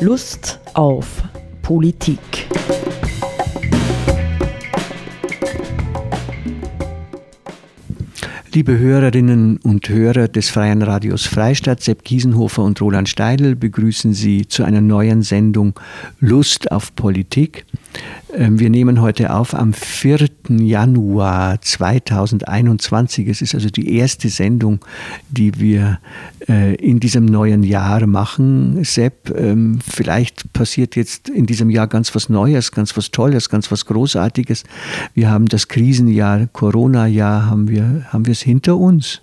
Lust auf Politik. Liebe Hörerinnen und Hörer des Freien Radios Freistadt, Sepp Kiesenhofer und Roland Steidl begrüßen Sie zu einer neuen Sendung Lust auf Politik. Ähm, wir nehmen heute auf am 4. Januar 2021. Es ist also die erste Sendung, die wir äh, in diesem neuen Jahr machen. Sepp, ähm, vielleicht passiert jetzt in diesem Jahr ganz was Neues, ganz was Tolles, ganz was Großartiges. Wir haben das Krisenjahr, Corona-Jahr, haben wir, haben wir es hinter uns.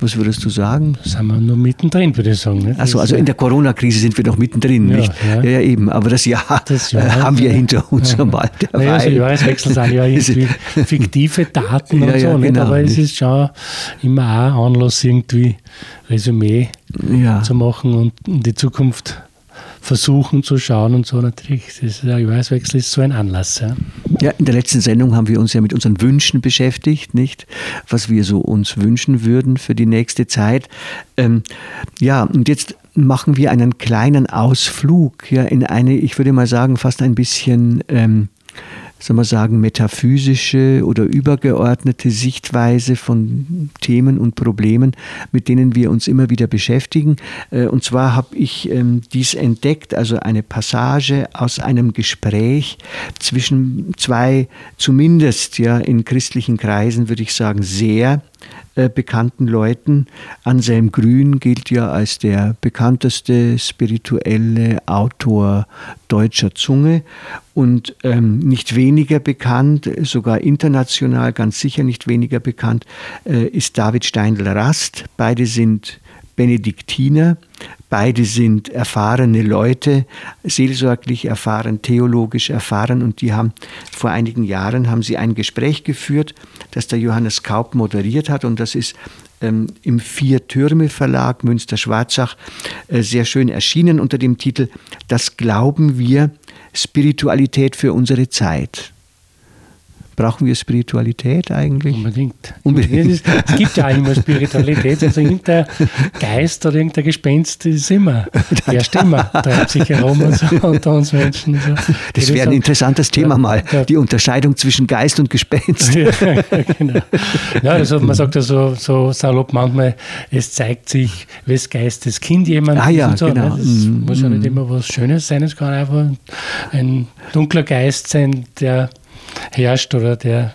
Was würdest du sagen? Sind wir nur mittendrin, würde ich sagen. Achso, also in der Corona-Krise sind wir noch mittendrin, ja, nicht? Ja. ja, eben. Aber das Jahr, das Jahr haben wir hinter uns ja. mal. Naja, also Jahreswechsel sind ja irgendwie fiktive Daten und so, nicht? Genau, aber es ist schon immer auch Anlass, irgendwie Resümee zu machen und in die Zukunft versuchen zu schauen und so natürlich. Das, der Jahreswechsel ist so ein Anlass. Ja. Ja, in der letzten Sendung haben wir uns ja mit unseren Wünschen beschäftigt, nicht? Was wir so uns wünschen würden für die nächste Zeit. Ähm, ja, und jetzt machen wir einen kleinen Ausflug ja, in eine, ich würde mal sagen, fast ein bisschen ähm, soll man sagen, metaphysische oder übergeordnete Sichtweise von Themen und Problemen, mit denen wir uns immer wieder beschäftigen. Äh, und zwar habe ich ähm, dies entdeckt, also eine Passage aus einem Gespräch zwischen zwei, zumindest ja in christlichen Kreisen, würde ich sagen, sehr äh, bekannten Leuten. Anselm Grün gilt ja als der bekannteste spirituelle Autor deutscher Zunge und ähm, nicht weniger bekannt, sogar international ganz sicher nicht weniger bekannt, äh, ist David Steindl-Rast. Beide sind Benediktiner. Beide sind erfahrene Leute, seelsorglich erfahren, theologisch erfahren und die haben vor einigen Jahren haben sie ein Gespräch geführt, das der Johannes Kaup moderiert hat und das ist ähm, im Vier-Türme-Verlag Münster-Schwarzach äh, sehr schön erschienen unter dem Titel Das glauben wir, Spiritualität für unsere Zeit. Brauchen wir Spiritualität eigentlich? Unbedingt. Unbedingt. Es gibt ja immer Spiritualität. Also irgendein Geist oder irgendein Gespenst ist immer. Der Stimme treibt sich herum und so unter uns Menschen. So. Das wäre ein interessantes Thema ja, mal, ja. die Unterscheidung zwischen Geist und Gespenst. Ja, genau. ja also man sagt ja so, so salopp manchmal, es zeigt sich, wes Geistes Kind jemand ah, ja, ist. So, genau. Ne? Das mm, muss ja nicht mm. immer was Schönes sein, es kann einfach ein dunkler Geist sein, der herrscht oder der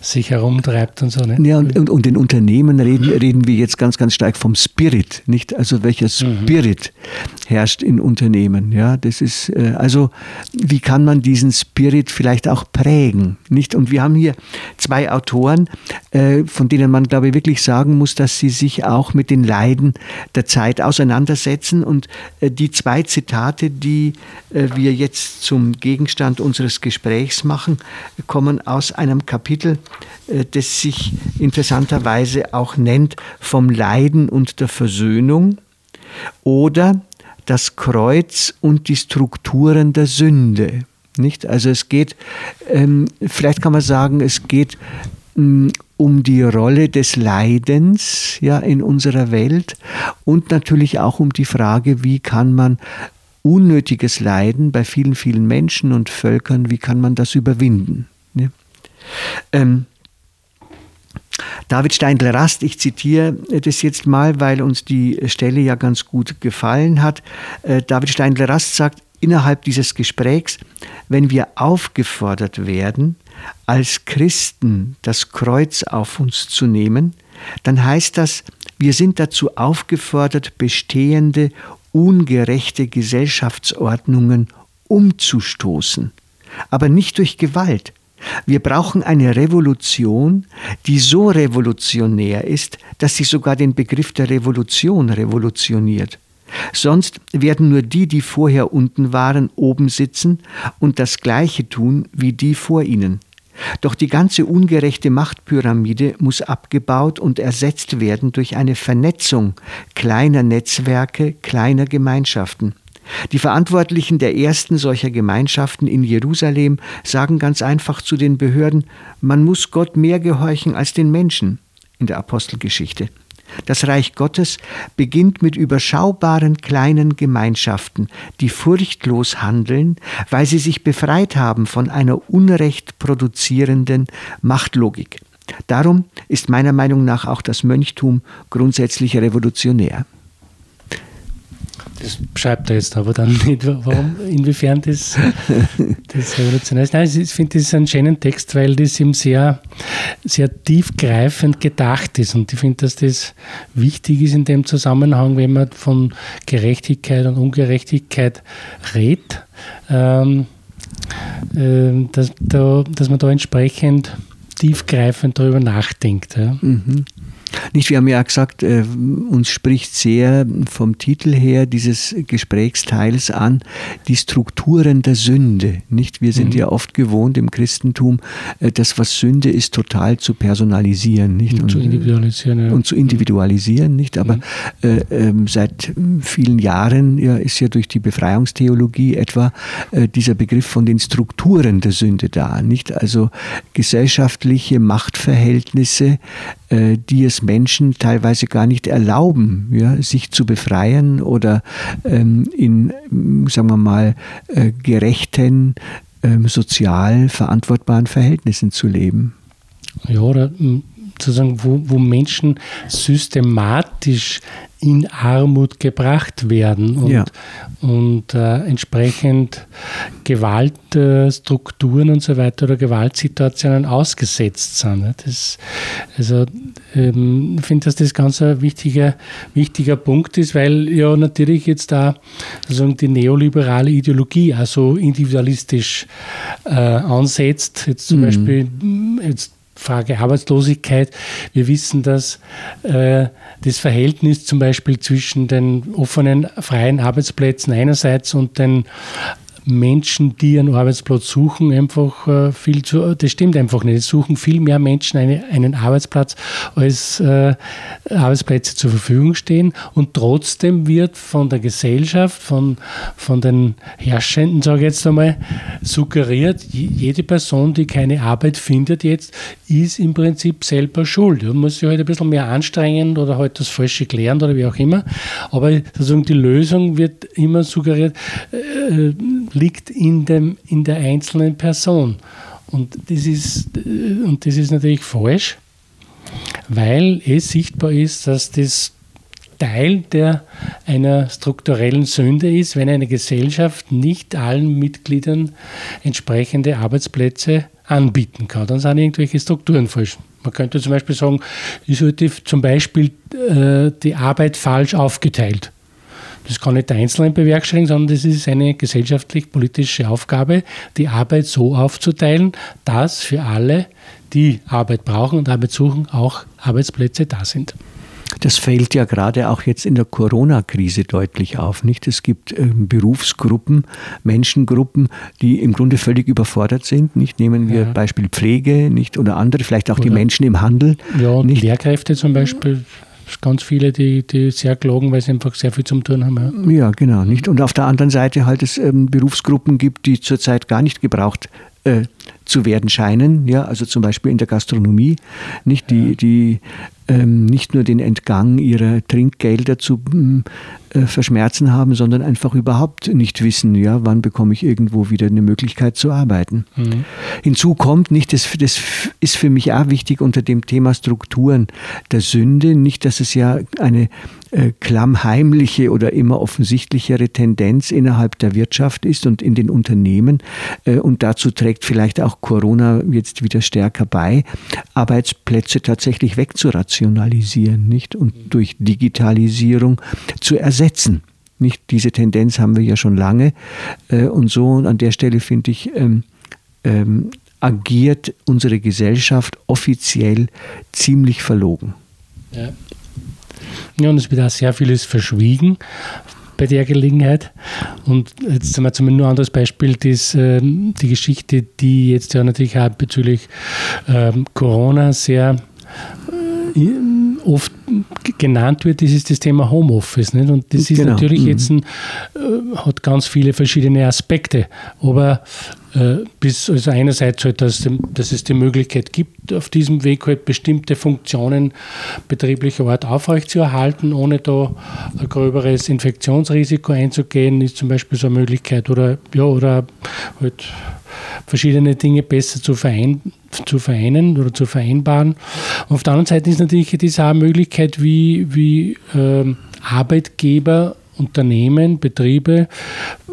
sich herumtreibt und so. Nicht? Ja, und, und, und in Unternehmen reden, reden wir jetzt ganz, ganz stark vom Spirit, nicht? Also welcher mhm. Spirit mhm. herrscht in Unternehmen? Ja, das ist, äh, also wie kann man diesen Spirit vielleicht auch prägen, nicht? Und wir haben hier zwei Autoren, äh, von denen man, glaube ich, wirklich sagen muss, dass sie sich auch mit den Leiden der Zeit auseinandersetzen und äh, die zwei Zitate, die wir jetzt zum Gegenstand unseres Gesprächs machen, kommen aus einem Kapitel, äh, das sich interessanterweise auch nennt vom Leiden und der Versöhnung oder das Kreuz und die Strukturen der Sünde. Nicht? Also es geht, ähm, vielleicht kann man sagen, es geht mm, um die Rolle des Leidens ja, in unserer Welt und natürlich auch um die Frage, wie kann man unnötiges Leiden bei vielen, vielen Menschen und Völkern, wie kann man das überwinden? Ne? Ähm, David Steindl-Rast, ich zitiere das jetzt mal, weil uns die Stelle ja ganz gut gefallen hat. Äh, David Steindl-Rast sagt innerhalb dieses Gesprächs, wenn wir aufgefordert werden, als Christen das Kreuz auf uns zu nehmen, dann heißt das, wir sind dazu aufgefordert, bestehende ungerechte Gesellschaftsordnungen umzustoßen, aber nicht durch Gewalt. Wir brauchen eine Revolution, die so revolutionär ist, dass sie sogar den Begriff der Revolution revolutioniert. Sonst werden nur die, die vorher unten waren, oben sitzen und das Gleiche tun wie die vor ihnen. Doch die ganze ungerechte Machtpyramide muss abgebaut und ersetzt werden durch eine Vernetzung kleiner Netzwerke, kleiner Gemeinschaften. Die Verantwortlichen der ersten solcher Gemeinschaften in Jerusalem sagen ganz einfach zu den Behörden, man muss Gott mehr gehorchen als den Menschen in der Apostelgeschichte. Das Reich Gottes beginnt mit überschaubaren kleinen Gemeinschaften, die furchtlos handeln, weil sie sich befreit haben von einer unrecht produzierenden Machtlogik. Darum ist meiner Meinung nach auch das Mönchtum grundsätzlich revolutionär. Das schreibt er jetzt aber dann nicht, warum, inwiefern das, das revolutionär ist. Nein, ich finde, das ist ein schöner Text, weil das ihm sehr, sehr tiefgreifend gedacht ist. Und ich finde, dass das wichtig ist in dem Zusammenhang, wenn man von Gerechtigkeit und Ungerechtigkeit redet, ähm, äh, dass, da, dass man da entsprechend tiefgreifend darüber nachdenkt. Ja. Mhm. Nicht, wir haben ja gesagt, äh, uns spricht sehr vom Titel her dieses Gesprächsteils an, die Strukturen der Sünde. Nicht, wir sind mhm. ja oft gewohnt im Christentum, äh, das, was Sünde ist, total zu personalisieren, nicht? Und, und zu individualisieren. Ja. Und zu individualisieren, nicht? Aber mhm. äh, äh, seit vielen Jahren ja, ist ja durch die Befreiungstheologie etwa äh, dieser Begriff von den Strukturen der Sünde da, nicht? Also gesellschaftliche Machtverhältnisse, äh, die es Menschen teilweise gar nicht erlauben, ja, sich zu befreien oder ähm, in, sagen wir mal, äh, gerechten, ähm, sozial verantwortbaren Verhältnissen zu leben. Ja, oder sozusagen, wo, wo Menschen systematisch in Armut gebracht werden und, ja. und äh, entsprechend Gewaltstrukturen äh, und so weiter oder Gewaltsituationen ausgesetzt sind. Das, also ähm, ich finde, dass das ganz ein wichtiger, wichtiger Punkt ist, weil ja natürlich jetzt da sozusagen die neoliberale Ideologie also individualistisch äh, ansetzt. Jetzt zum mhm. Beispiel jetzt Frage Arbeitslosigkeit. Wir wissen, dass äh, das Verhältnis zum Beispiel zwischen den offenen, freien Arbeitsplätzen einerseits und den Menschen, die einen Arbeitsplatz suchen, einfach äh, viel zu, das stimmt einfach nicht. Es suchen viel mehr Menschen eine, einen Arbeitsplatz, als äh, Arbeitsplätze zur Verfügung stehen. Und trotzdem wird von der Gesellschaft, von, von den Herrschenden, sage ich jetzt einmal, suggeriert, jede Person, die keine Arbeit findet jetzt, ist im Prinzip selber schuld. Man muss sich halt ein bisschen mehr anstrengen oder halt das Falsche klären oder wie auch immer. Aber sozusagen die Lösung wird immer suggeriert, äh, liegt in, dem, in der einzelnen Person. Und das, ist, äh, und das ist natürlich falsch, weil es sichtbar ist, dass das Teil der, einer strukturellen Sünde ist, wenn eine Gesellschaft nicht allen Mitgliedern entsprechende Arbeitsplätze anbieten kann. Dann sind irgendwelche Strukturen falsch. Man könnte zum Beispiel sagen, ich sollte zum Beispiel äh, die Arbeit falsch aufgeteilt. Das kann nicht der Einzelne bewerkstelligen, sondern das ist eine gesellschaftlich-politische Aufgabe, die Arbeit so aufzuteilen, dass für alle, die Arbeit brauchen und Arbeit suchen, auch Arbeitsplätze da sind. Das fällt ja gerade auch jetzt in der Corona-Krise deutlich auf, nicht? Es gibt äh, Berufsgruppen, Menschengruppen, die im Grunde völlig überfordert sind, nicht? Nehmen wir ja. Beispiel Pflege, nicht? Oder andere, vielleicht auch oder, die Menschen im Handel. Ja, nicht? Lehrkräfte zum Beispiel ganz viele, die, die sehr klagen, weil sie einfach sehr viel zum tun haben. Ja, ja genau. Nicht? Und auf der anderen Seite halt es ähm, Berufsgruppen gibt, die zurzeit gar nicht gebraucht äh, zu werden scheinen, ja, also zum Beispiel in der Gastronomie, nicht die, die ähm, nicht nur den Entgang ihrer Trinkgelder zu äh, verschmerzen haben, sondern einfach überhaupt nicht wissen, ja, wann bekomme ich irgendwo wieder eine Möglichkeit zu arbeiten. Mhm. Hinzu kommt nicht, das, das ist für mich auch wichtig unter dem Thema Strukturen der Sünde, nicht, dass es ja eine äh, klammheimliche oder immer offensichtlichere Tendenz innerhalb der Wirtschaft ist und in den Unternehmen. Äh, und dazu trägt vielleicht auch Corona jetzt wieder stärker bei, Arbeitsplätze tatsächlich wegzurationalisieren, nicht? Und durch Digitalisierung zu ersetzen. Nicht? Diese Tendenz haben wir ja schon lange. Äh, und so und an der Stelle finde ich, ähm, ähm, agiert unsere Gesellschaft offiziell ziemlich verlogen. Ja. Ja, und es wird auch sehr vieles verschwiegen bei der Gelegenheit. Und jetzt haben wir zum nur ein anderes Beispiel, das, äh, die Geschichte, die jetzt ja natürlich auch bezüglich äh, Corona sehr äh, oft genannt wird, das ist das Thema Homeoffice. Nicht? Und das ist genau. natürlich mhm. jetzt ein, äh, hat ganz viele verschiedene Aspekte. Aber äh, bis also einerseits halt, dass, dass, es die Möglichkeit gibt, auf diesem Weg halt bestimmte Funktionen betrieblicher Art aufrechtzuerhalten, ohne da ein gröberes Infektionsrisiko einzugehen, ist zum Beispiel so eine Möglichkeit oder ja, oder halt verschiedene Dinge besser zu, verein, zu vereinen oder zu vereinbaren. Und auf der anderen Seite ist natürlich diese auch eine Möglichkeit, wie, wie äh, Arbeitgeber Unternehmen, Betriebe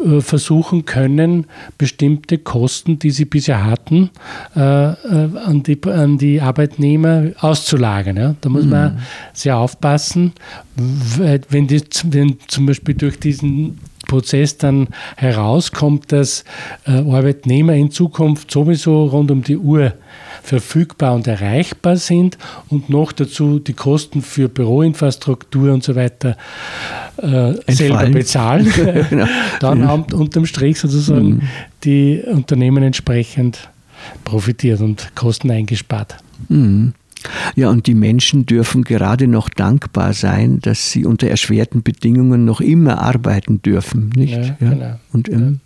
äh, versuchen können, bestimmte Kosten, die sie bisher hatten, äh, äh an, die, an die Arbeitnehmer auszulagern. Ja? Da muss mhm. man sehr aufpassen, wenn, die, wenn zum Beispiel durch diesen Prozess dann herauskommt, dass äh, Arbeitnehmer in Zukunft sowieso rund um die Uhr verfügbar und erreichbar sind und noch dazu die Kosten für Büroinfrastruktur und so weiter äh, selber bezahlen, genau. dann haben unterm Strich sozusagen mhm. die Unternehmen entsprechend profitiert und Kosten eingespart. Mhm. Ja, und die Menschen dürfen gerade noch dankbar sein, dass sie unter erschwerten Bedingungen noch immer arbeiten dürfen, nicht? Ja, ja. Genau. Und ähm,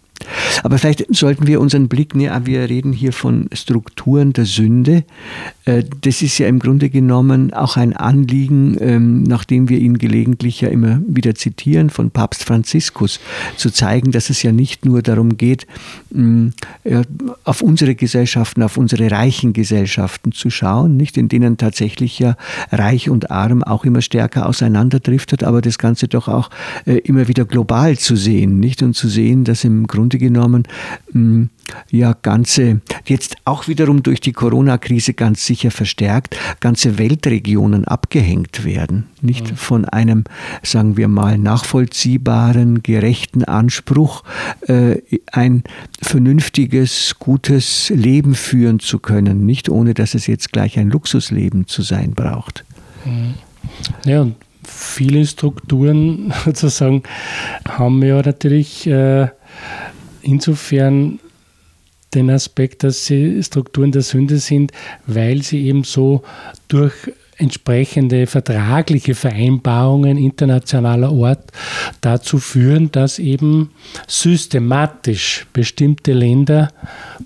aber vielleicht sollten wir unseren Blick, ne, wir reden hier von Strukturen der Sünde. Äh, das ist ja im Grunde genommen auch ein Anliegen, ähm, nachdem wir ihn gelegentlich ja immer wieder zitieren, von Papst Franziskus, zu zeigen, dass es ja nicht nur darum geht, auf unsere Gesellschaften, auf unsere reichen Gesellschaften zu schauen, nicht in denen tatsächlich ja reich und arm auch immer stärker auseinanderdriftet, aber das Ganze doch auch äh, immer wieder global zu sehen, nicht und zu sehen, dass im Grunde genommen ja ganze, jetzt auch wiederum durch die Corona-Krise ganz sicher verstärkt, ganze Weltregionen abgehängt werden. Nicht mhm. von einem, sagen wir mal, nachvollziehbaren, gerechten Anspruch, äh, ein vernünftiges, gutes Leben führen zu können, nicht ohne dass es jetzt gleich ein Luxusleben zu sein braucht. Mhm. Ja, und viele Strukturen sozusagen haben ja natürlich äh, insofern den Aspekt, dass sie Strukturen der Sünde sind, weil sie eben so durch entsprechende vertragliche Vereinbarungen internationaler Art dazu führen, dass eben systematisch bestimmte Länder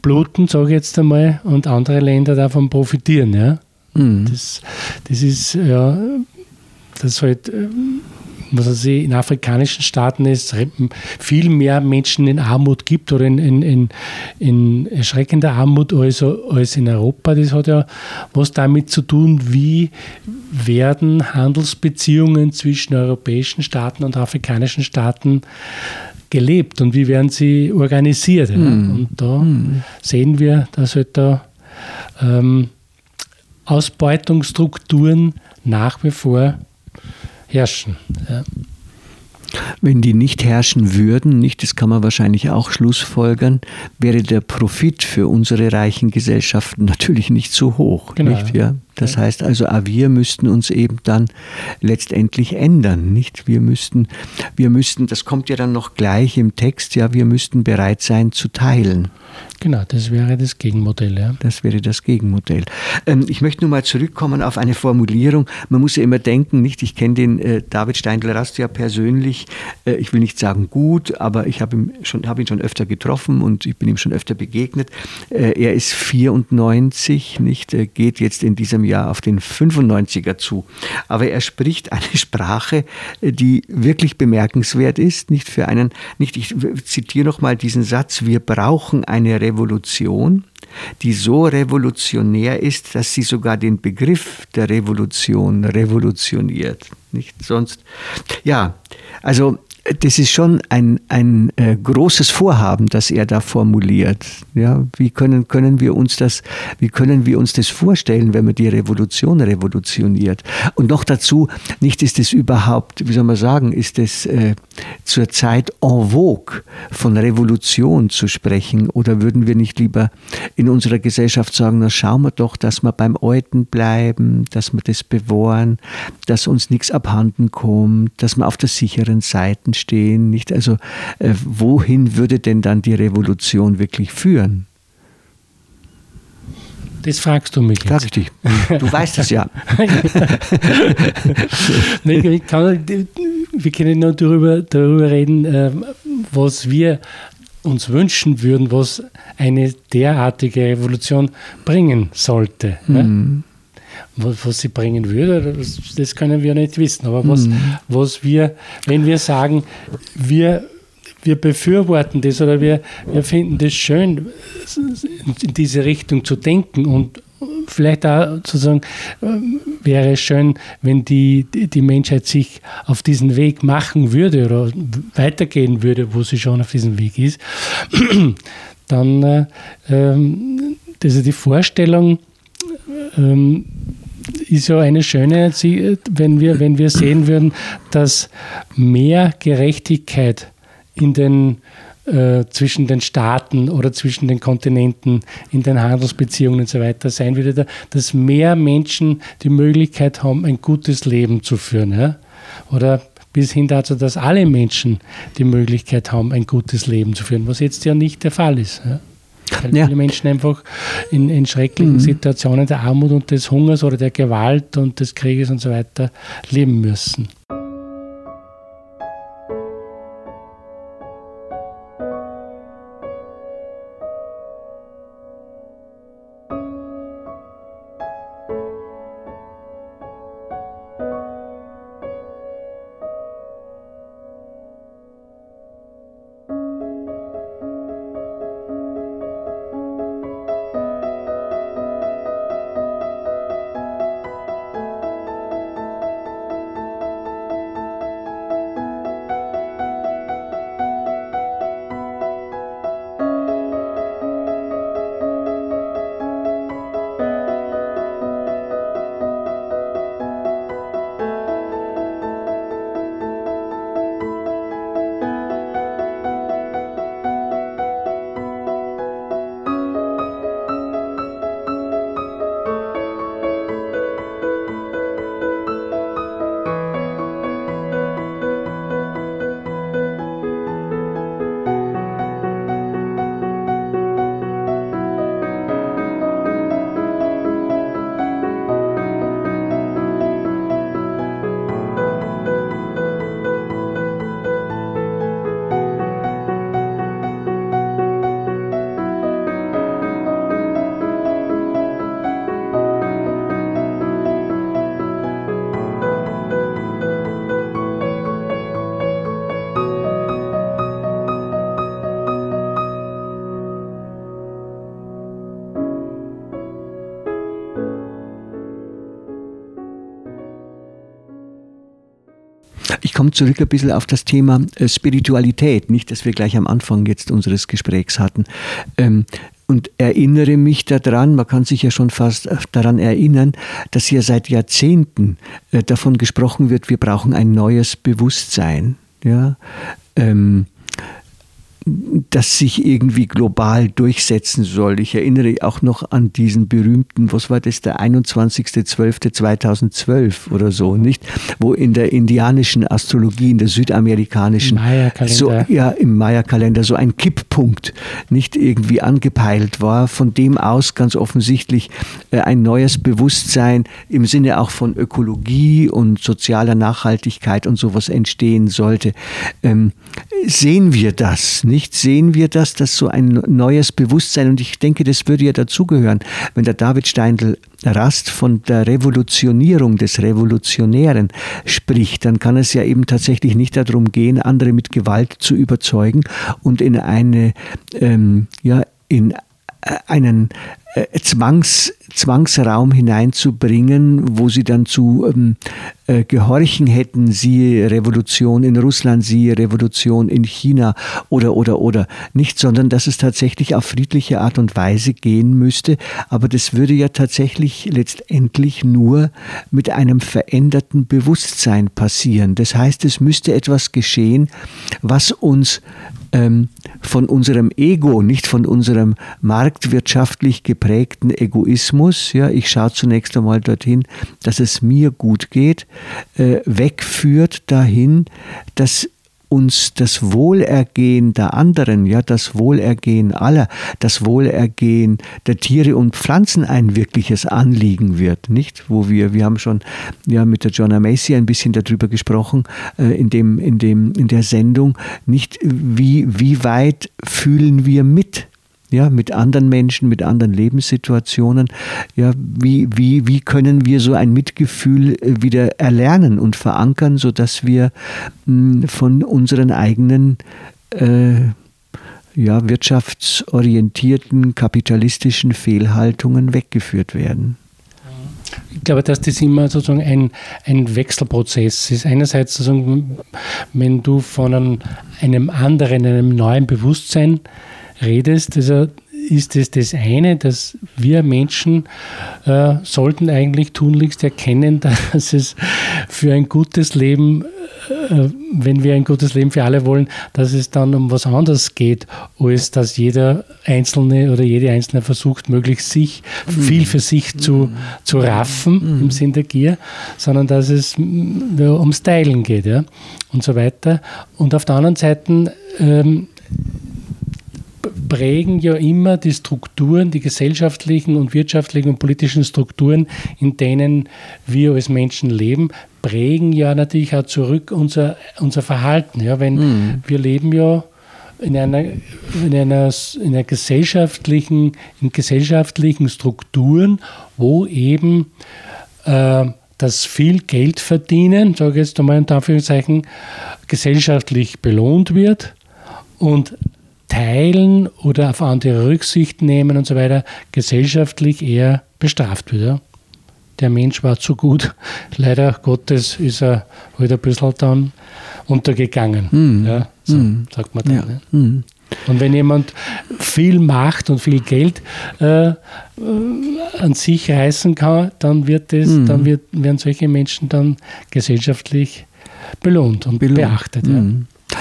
bluten, sage ich jetzt einmal, und andere Länder davon profitieren. Ja? Mhm. Das, das ist ja, das halt ähm, was weiß ich, in afrikanischen Staaten es viel mehr Menschen in Armut gibt oder in, in, in, in erschreckender Armut als, als in Europa. Das hat ja was damit zu tun, wie werden Handelsbeziehungen zwischen europäischen Staaten und afrikanischen Staaten gelebt und wie werden sie organisiert. Mm. Und da mm. sehen wir, dass halt da ähm, Ausbeutungsstrukturen nach wie vor herrschen. Ja. Wenn die nicht herrschen würden, nicht, das kann man wahrscheinlich auch schlussfolgern, wäre der Profit für unsere reichen Gesellschaften natürlich nicht so hoch. Genau. Nicht, ja? Das ja. heißt also, auch wir müssten uns eben dann letztendlich ändern, nicht? Wir müssten, wir müssten, das kommt ja dann noch gleich im Text, ja, wir müssten bereit sein zu teilen. Genau, das wäre das Gegenmodell. Ja. Das wäre das Gegenmodell. Ähm, ich möchte nur mal zurückkommen auf eine Formulierung. Man muss ja immer denken, nicht? Ich kenne den äh, David Steindl-Rast ja persönlich. Äh, ich will nicht sagen gut, aber ich habe ihn, schon, hab ihn schon öfter getroffen und ich bin ihm schon öfter begegnet. Äh, er ist 94, nicht? Er geht jetzt in diesem Jahr auf den 95er zu. Aber er spricht eine Sprache, die wirklich bemerkenswert ist, nicht für einen, nicht, ich zitiere nochmal diesen Satz, wir brauchen eine Revolution, die so revolutionär ist, dass sie sogar den Begriff der Revolution revolutioniert. Nicht sonst. Ja, also das ist schon ein, ein äh, großes Vorhaben, das er da formuliert. Ja, wie können, können wir uns das, wie können wir uns das vorstellen, wenn man die Revolution revolutioniert? Und noch dazu, nicht ist es überhaupt, wie soll man sagen, ist es äh, zurzeit en vogue, von Revolution zu sprechen? Oder würden wir nicht lieber in unserer Gesellschaft sagen, na schauen wir doch, dass wir beim Alten bleiben, dass wir das bewahren, dass uns nichts abhanden kommt, dass wir auf der sicheren Seite stehen. Nicht? Also äh, wohin würde denn dann die Revolution wirklich führen? Das fragst du mich jetzt. Frag ich dich. Du weißt es ja. ich kann, wir können nur darüber, darüber reden, äh, was wir uns wünschen würden, was eine derartige Revolution bringen sollte. Mhm. Was, was, sie bringen würde, das, das, können wir nicht wissen. Aber was, mhm. was wir, wenn wir sagen, wir wir befürworten das oder wir, wir finden das schön, in diese Richtung zu denken und vielleicht auch zu sagen, wäre es schön, wenn die, die Menschheit sich auf diesen Weg machen würde oder weitergehen würde, wo sie schon auf diesem Weg ist, dann äh, ähm, also die Vorstellung ähm, ist ja eine schöne, wenn wir, wenn wir sehen würden, dass mehr Gerechtigkeit in den, äh, zwischen den Staaten oder zwischen den Kontinenten, in den Handelsbeziehungen und so weiter sein würde, dass mehr Menschen die Möglichkeit haben, ein gutes Leben zu führen. Ja? Oder bis hin dazu, dass alle Menschen die Möglichkeit haben, ein gutes Leben zu führen, was jetzt ja nicht der Fall ist. Ja? Weil ja. viele Menschen einfach in, in schrecklichen mhm. Situationen der Armut und des Hungers oder der Gewalt und des Krieges und so weiter leben müssen. Komme zurück ein bisschen auf das Thema äh, Spiritualität, nicht, dass wir gleich am Anfang jetzt unseres Gesprächs hatten. Ähm, und erinnere mich daran, man kann sich ja schon fast äh, daran erinnern, dass hier seit Jahrzehnten äh, davon gesprochen wird, wir brauchen ein neues Bewusstsein. Ja? Ähm, das sich irgendwie global durchsetzen soll. Ich erinnere auch noch an diesen berühmten, was war das, der 21.12.2012 oder so, nicht? Wo in der indianischen Astrologie, in der südamerikanischen, Maya-Kalender. so, ja, im Maya-Kalender so ein Kipppunkt nicht irgendwie angepeilt war, von dem aus ganz offensichtlich äh, ein neues Bewusstsein im Sinne auch von Ökologie und sozialer Nachhaltigkeit und sowas entstehen sollte. Ähm, sehen wir das, nicht? Nicht sehen wir das, dass so ein neues Bewusstsein, und ich denke, das würde ja dazugehören, wenn der David Steindl Rast von der Revolutionierung des Revolutionären spricht, dann kann es ja eben tatsächlich nicht darum gehen, andere mit Gewalt zu überzeugen und in eine, ähm, ja, in äh, einen äh, Zwangs, Zwangsraum hineinzubringen, wo sie dann zu ähm, äh, gehorchen hätten, siehe Revolution in Russland, siehe Revolution in China oder oder oder nicht, sondern dass es tatsächlich auf friedliche Art und Weise gehen müsste. Aber das würde ja tatsächlich letztendlich nur mit einem veränderten Bewusstsein passieren. Das heißt, es müsste etwas geschehen, was uns ähm, von unserem Ego, nicht von unserem marktwirtschaftlich geprägten Egoismus, ja, ich schaue zunächst einmal dorthin, dass es mir gut geht, äh, wegführt dahin, dass uns das Wohlergehen der anderen, ja, das Wohlergehen aller, das Wohlergehen der Tiere und Pflanzen ein wirkliches Anliegen wird, nicht? Wo wir, wir haben schon ja mit der Joanna Macy ein bisschen darüber gesprochen, äh, in dem, in dem, in der Sendung, nicht wie, wie weit fühlen wir mit ja, mit anderen Menschen, mit anderen Lebenssituationen. Ja, wie, wie, wie können wir so ein Mitgefühl äh, wieder erlernen und verankern, sodass wir hm, von unseren eigenen äh, ja, wirtschaftsorientierten, kapitalistischen Fehlhaltungen weggeführt werden? Ich glaube, dass das immer sozusagen ein, ein Wechselprozess ist. Einerseits sozusagen, wenn du von einem, einem anderen, einem neuen Bewusstsein redest, also ist es das eine, dass wir Menschen äh, sollten eigentlich tunlichst erkennen, dass es für ein gutes Leben, äh, wenn wir ein gutes Leben für alle wollen, dass es dann um was anderes geht, als dass jeder Einzelne oder jede Einzelne versucht, möglichst sich mhm. viel für sich zu, mhm. zu raffen mhm. im Sinn der Gier, sondern dass es ja, ums Teilen geht ja, und so weiter. Und auf der anderen Seite ähm, prägen ja immer die Strukturen, die gesellschaftlichen und wirtschaftlichen und politischen Strukturen, in denen wir als Menschen leben, prägen ja natürlich auch zurück unser, unser Verhalten. Ja, wenn mhm. wir leben ja in einer, in einer, in einer gesellschaftlichen, in gesellschaftlichen Strukturen, wo eben äh, das viel Geld verdienen, sage ich jetzt einmal in Anführungszeichen, gesellschaftlich belohnt wird und Teilen oder auf andere Rücksicht nehmen und so weiter gesellschaftlich eher bestraft wird. Ja? Der Mensch war zu gut. Leider Gottes ist er halt ein bisschen dann untergegangen. Mhm. Ja, so mhm. sagt man dann. Ja. Ne? Mhm. Und wenn jemand viel Macht und viel Geld äh, an sich reißen kann, dann wird das, mhm. dann wird, werden solche Menschen dann gesellschaftlich belohnt und belohnt. beachtet. Ja.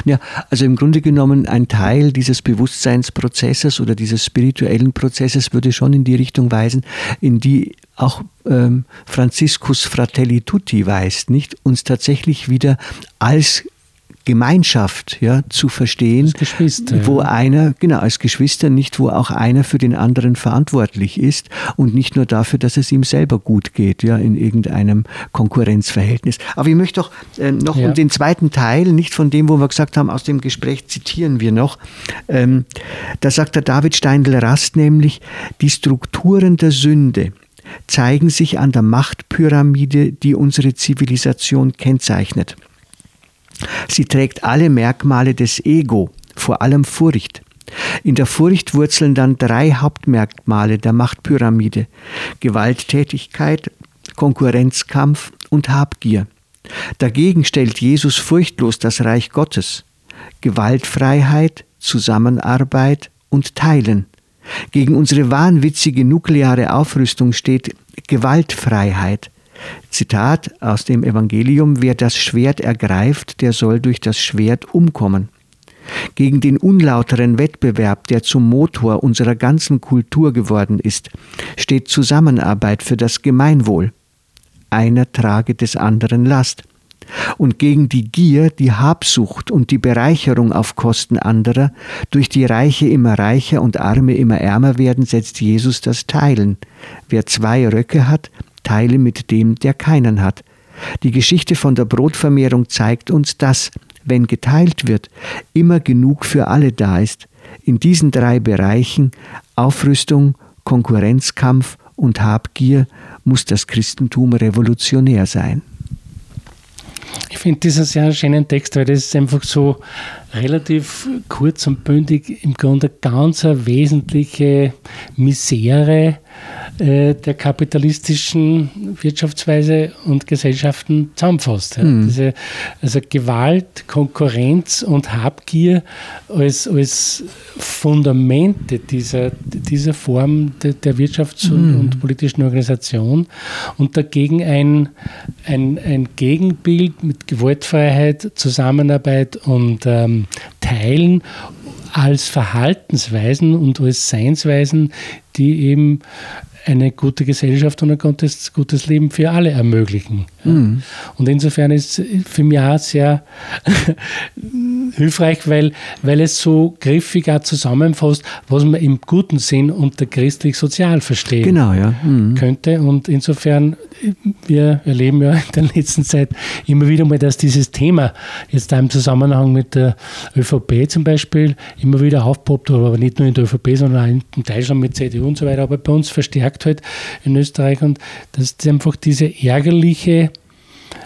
Ja, also im Grunde genommen ein Teil dieses Bewusstseinsprozesses oder dieses spirituellen Prozesses würde schon in die Richtung weisen, in die auch ähm, Franziskus Fratelli Tutti weist, nicht? Uns tatsächlich wieder als Gemeinschaft ja, zu verstehen, wo ja. einer, genau, als Geschwister nicht, wo auch einer für den anderen verantwortlich ist und nicht nur dafür, dass es ihm selber gut geht, ja, in irgendeinem Konkurrenzverhältnis. Aber ich möchte doch äh, noch ja. um den zweiten Teil, nicht von dem, wo wir gesagt haben, aus dem Gespräch zitieren wir noch, ähm, da sagt der David Steindl-Rast nämlich, die Strukturen der Sünde zeigen sich an der Machtpyramide, die unsere Zivilisation kennzeichnet. Sie trägt alle Merkmale des Ego, vor allem Furcht. In der Furcht wurzeln dann drei Hauptmerkmale der Machtpyramide Gewalttätigkeit, Konkurrenzkampf und Habgier. Dagegen stellt Jesus furchtlos das Reich Gottes, Gewaltfreiheit, Zusammenarbeit und Teilen. Gegen unsere wahnwitzige nukleare Aufrüstung steht Gewaltfreiheit, Zitat aus dem Evangelium, wer das Schwert ergreift, der soll durch das Schwert umkommen. Gegen den unlauteren Wettbewerb, der zum Motor unserer ganzen Kultur geworden ist, steht Zusammenarbeit für das Gemeinwohl. Einer trage des anderen Last. Und gegen die Gier, die Habsucht und die Bereicherung auf Kosten anderer, durch die Reiche immer reicher und Arme immer ärmer werden, setzt Jesus das Teilen. Wer zwei Röcke hat, teile mit dem, der keinen hat. Die Geschichte von der Brotvermehrung zeigt uns, dass, wenn geteilt wird, immer genug für alle da ist. In diesen drei Bereichen Aufrüstung, Konkurrenzkampf und Habgier muss das Christentum revolutionär sein. Ich finde das einen sehr schönen Text, weil das ist einfach so relativ kurz und bündig im Grunde ganz eine wesentliche Misere äh, der kapitalistischen Wirtschaftsweise und Gesellschaften zusammenfasst. Ja. Mhm. Diese, also Gewalt, Konkurrenz und Habgier als, als Fundamente dieser, dieser Form de, der Wirtschafts- und, mhm. und, politischen Organisation und dagegen ein, ein, ein Gegenbild mit Gewaltfreiheit, Zusammenarbeit und ähm, Teilen als Verhaltensweisen und als Seinsweisen, die eben eine gute Gesellschaft und ein gutes, gutes Leben für alle ermöglichen. Mhm. Und insofern ist für mich auch sehr hilfreich, weil, weil es so griffig auch zusammenfasst, was man im guten Sinn unter christlich-sozial verstehen genau, ja. mhm. könnte. Und insofern, wir erleben ja in der letzten Zeit immer wieder mal, dass dieses Thema jetzt da im Zusammenhang mit der ÖVP zum Beispiel immer wieder aufpoppt, aber nicht nur in der ÖVP, sondern auch in Deutschland mit CDU und so weiter, aber bei uns verstärkt halt in Österreich und das ist einfach diese ärgerliche,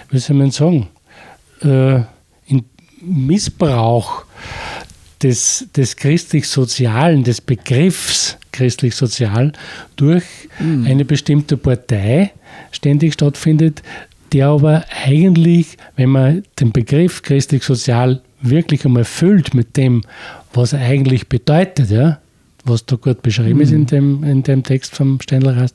wie soll man sagen, äh, Missbrauch des, des christlich-sozialen, des Begriffs christlich-sozial durch mhm. eine bestimmte Partei ständig stattfindet, der aber eigentlich, wenn man den Begriff christlich-sozial wirklich einmal füllt mit dem, was er eigentlich bedeutet, ja, was da gut beschrieben mhm. ist in dem, in dem Text vom Steinler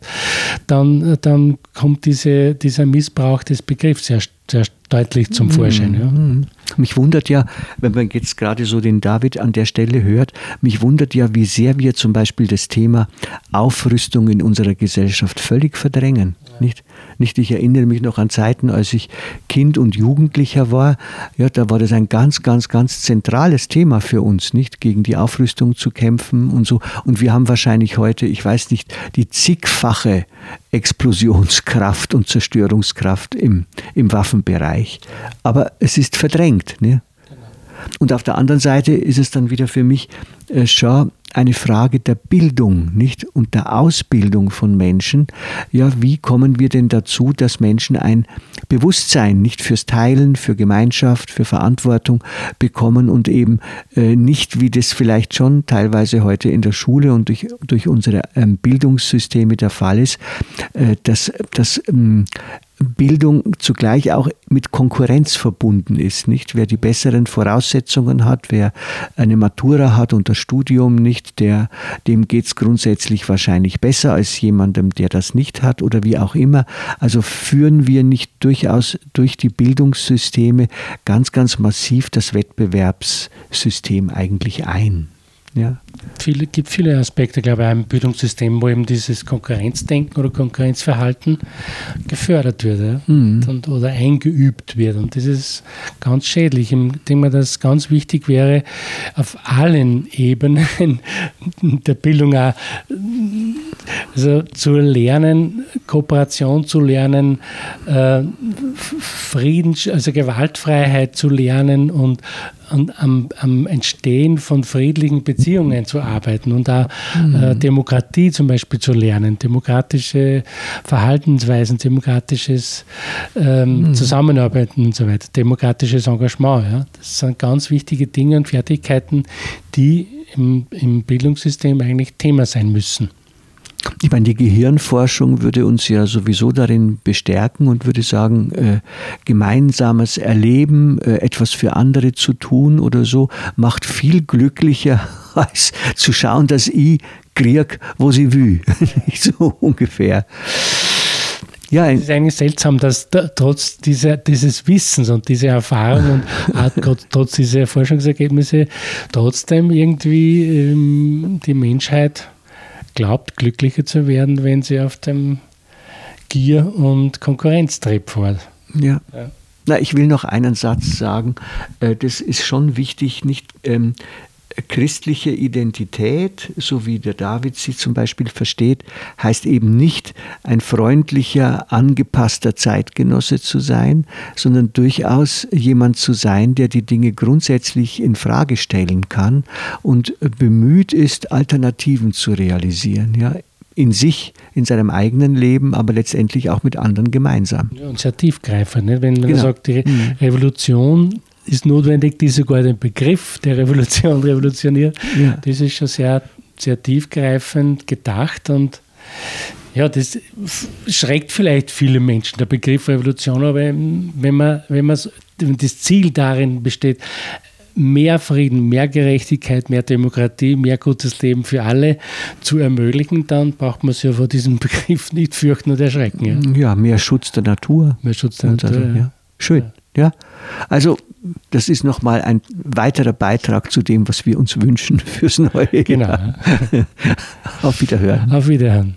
dann, dann kommt diese, dieser Missbrauch des Begriffs sehr, sehr deutlich zum Vorschein. Ja. Mhm. Mich wundert ja, wenn man jetzt gerade so den David an der Stelle hört, mich wundert ja, wie sehr wir zum Beispiel das Thema Aufrüstung in unserer Gesellschaft völlig verdrängen. Nicht? Nicht, ich erinnere mich noch an Zeiten, als ich Kind und Jugendlicher war. Ja, da war das ein ganz, ganz, ganz zentrales Thema für uns, nicht gegen die Aufrüstung zu kämpfen und so. Und wir haben wahrscheinlich heute, ich weiß nicht, die zigfache Explosionskraft und Zerstörungskraft im, im Waffenbereich. Aber es ist verdrängt. Ne? Und auf der anderen Seite ist es dann wieder für mich äh, schon eine Frage der Bildung, nicht? Und der Ausbildung von Menschen. Ja, wie kommen wir denn dazu, dass Menschen ein Bewusstsein nicht fürs Teilen, für Gemeinschaft, für Verantwortung bekommen und eben äh, nicht, wie das vielleicht schon teilweise heute in der Schule und durch, durch unsere ähm, Bildungssysteme der Fall ist, äh, dass, dass ähm, Bildung zugleich auch mit Konkurrenz verbunden ist, nicht? Wer die besseren Voraussetzungen hat, wer eine Matura hat und das Studium nicht, der, dem geht es grundsätzlich wahrscheinlich besser als jemandem, der das nicht hat oder wie auch immer. Also führen wir nicht durchaus durch die Bildungssysteme ganz, ganz massiv das Wettbewerbssystem eigentlich ein. Ja. Viele, gibt viele Aspekte, glaube ich, im Bildungssystem, wo eben dieses Konkurrenzdenken oder Konkurrenzverhalten gefördert wird ja? mhm. und, oder eingeübt wird. Und das ist ganz schädlich. Ich denke mal, dass ganz wichtig wäre, auf allen Ebenen der Bildung auch also zu lernen, Kooperation zu lernen, äh, Frieden, also Gewaltfreiheit zu lernen und an, am, am, Entstehen von friedlichen Beziehungen zu arbeiten und da mhm. äh, Demokratie zum Beispiel zu lernen, demokratische Verhaltensweisen, demokratisches ähm, mhm. Zusammenarbeiten und so weiter, demokratisches Engagement. Ja. Das sind ganz wichtige Dinge und Fertigkeiten, die im, im Bildungssystem eigentlich Thema sein müssen. Ich meine, die Gehirnforschung würde uns ja sowieso darin bestärken und würde sagen, äh, gemeinsames Erleben, äh, etwas für andere zu tun oder so, macht viel glücklicher, als zu schauen, dass ich krieg, wo sie will. so ungefähr. Ja, es ist eigentlich seltsam, dass da, trotz dieser, dieses Wissens und dieser Erfahrung und trotz dieser Forschungsergebnisse trotzdem irgendwie ähm, die Menschheit glaubt, glücklicher zu werden, wenn sie auf dem Gier- und Konkurrenztrip fährt. Ja. ja. Na, ich will noch einen Satz sagen. Äh, das ist schon wichtig, nicht ähm, christliche Identität, so wie der David sie zum Beispiel versteht, heißt eben nicht ein freundlicher, angepasster Zeitgenosse zu sein, sondern durchaus jemand zu sein, der die Dinge grundsätzlich in Frage stellen kann und bemüht ist, Alternativen zu realisieren. Ja, in sich, in seinem eigenen Leben, aber letztendlich auch mit anderen gemeinsam. Ja, und sehr tiefgreifend. Ne? Wenn man genau. sagt, die mhm. Revolution ist notwendig, die sogar den Begriff der Revolution revolutioniert. Ja. Das ist schon sehr, sehr tiefgreifend gedacht und ja, das schreckt vielleicht viele Menschen, der Begriff Revolution, aber wenn man, wenn man das Ziel darin besteht, mehr Frieden, mehr Gerechtigkeit, mehr Demokratie, mehr gutes Leben für alle zu ermöglichen, dann braucht man sich ja vor diesem Begriff nicht fürchten und erschrecken. Ja, ja mehr Schutz der Natur. Mehr Schutz der Natur. Also, ja. Schön. Ja. Also das ist nochmal ein weiterer Beitrag zu dem, was wir uns wünschen fürs neue Genau. Auf Wiederhören. Auf Wiederhören.